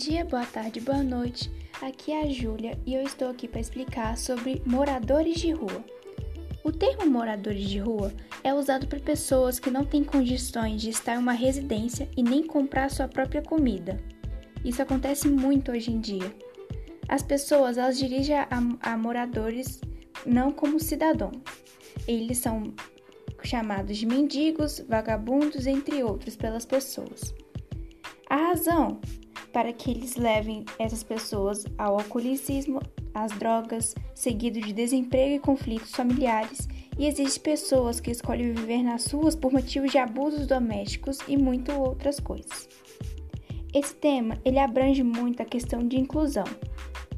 dia, boa tarde, boa noite. Aqui é a Júlia e eu estou aqui para explicar sobre moradores de rua. O termo moradores de rua é usado por pessoas que não têm condições de estar em uma residência e nem comprar sua própria comida. Isso acontece muito hoje em dia. As pessoas elas dirigem a, a moradores não como cidadãos. Eles são chamados de mendigos, vagabundos, entre outros, pelas pessoas. A razão para que eles levem essas pessoas ao alcoolicismo, às drogas, seguido de desemprego e conflitos familiares, e existem pessoas que escolhem viver nas ruas por motivos de abusos domésticos e muito outras coisas. Esse tema ele abrange muito a questão de inclusão,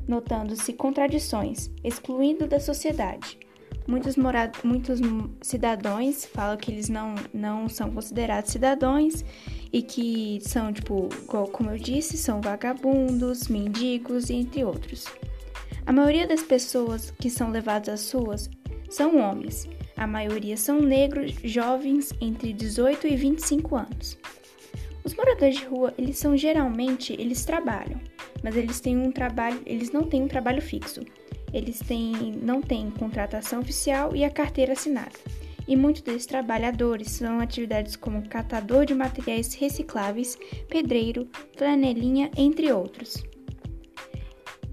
notando-se contradições, excluindo da sociedade. Muitos, muitos cidadãos falam que eles não, não são considerados cidadãos e que são, tipo, como eu disse, são vagabundos, mendigos entre outros. A maioria das pessoas que são levadas às ruas são homens. A maioria são negros, jovens entre 18 e 25 anos. Os moradores de rua, eles são geralmente, eles trabalham, mas eles têm um trabalho, eles não têm um trabalho fixo. Eles têm, não têm contratação oficial e a carteira assinada. E muitos desses trabalhadores são atividades como catador de materiais recicláveis, pedreiro, flanelinha, entre outros.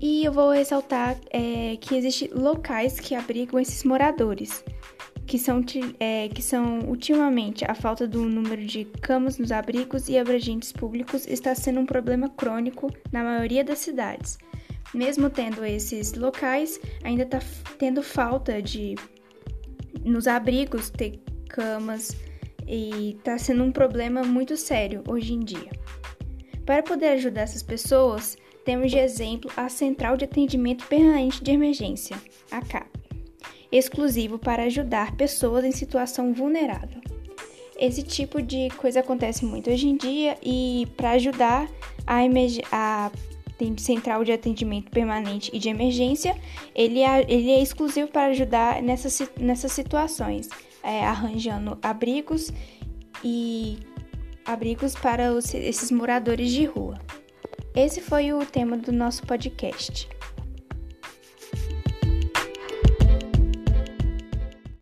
E eu vou ressaltar é, que existem locais que abrigam esses moradores, que são, é, que são ultimamente a falta do número de camas nos abrigos e abrangentes públicos está sendo um problema crônico na maioria das cidades. Mesmo tendo esses locais, ainda está tendo falta de nos abrigos ter camas e está sendo um problema muito sério hoje em dia. Para poder ajudar essas pessoas, temos de exemplo a Central de Atendimento Permanente de Emergência, a CAP, exclusivo para ajudar pessoas em situação vulnerável. Esse tipo de coisa acontece muito hoje em dia e para ajudar a, a Central de Atendimento Permanente e de Emergência, ele é, ele é exclusivo para ajudar nessas, nessas situações, é, arranjando abrigos e abrigos para os, esses moradores de rua. Esse foi o tema do nosso podcast.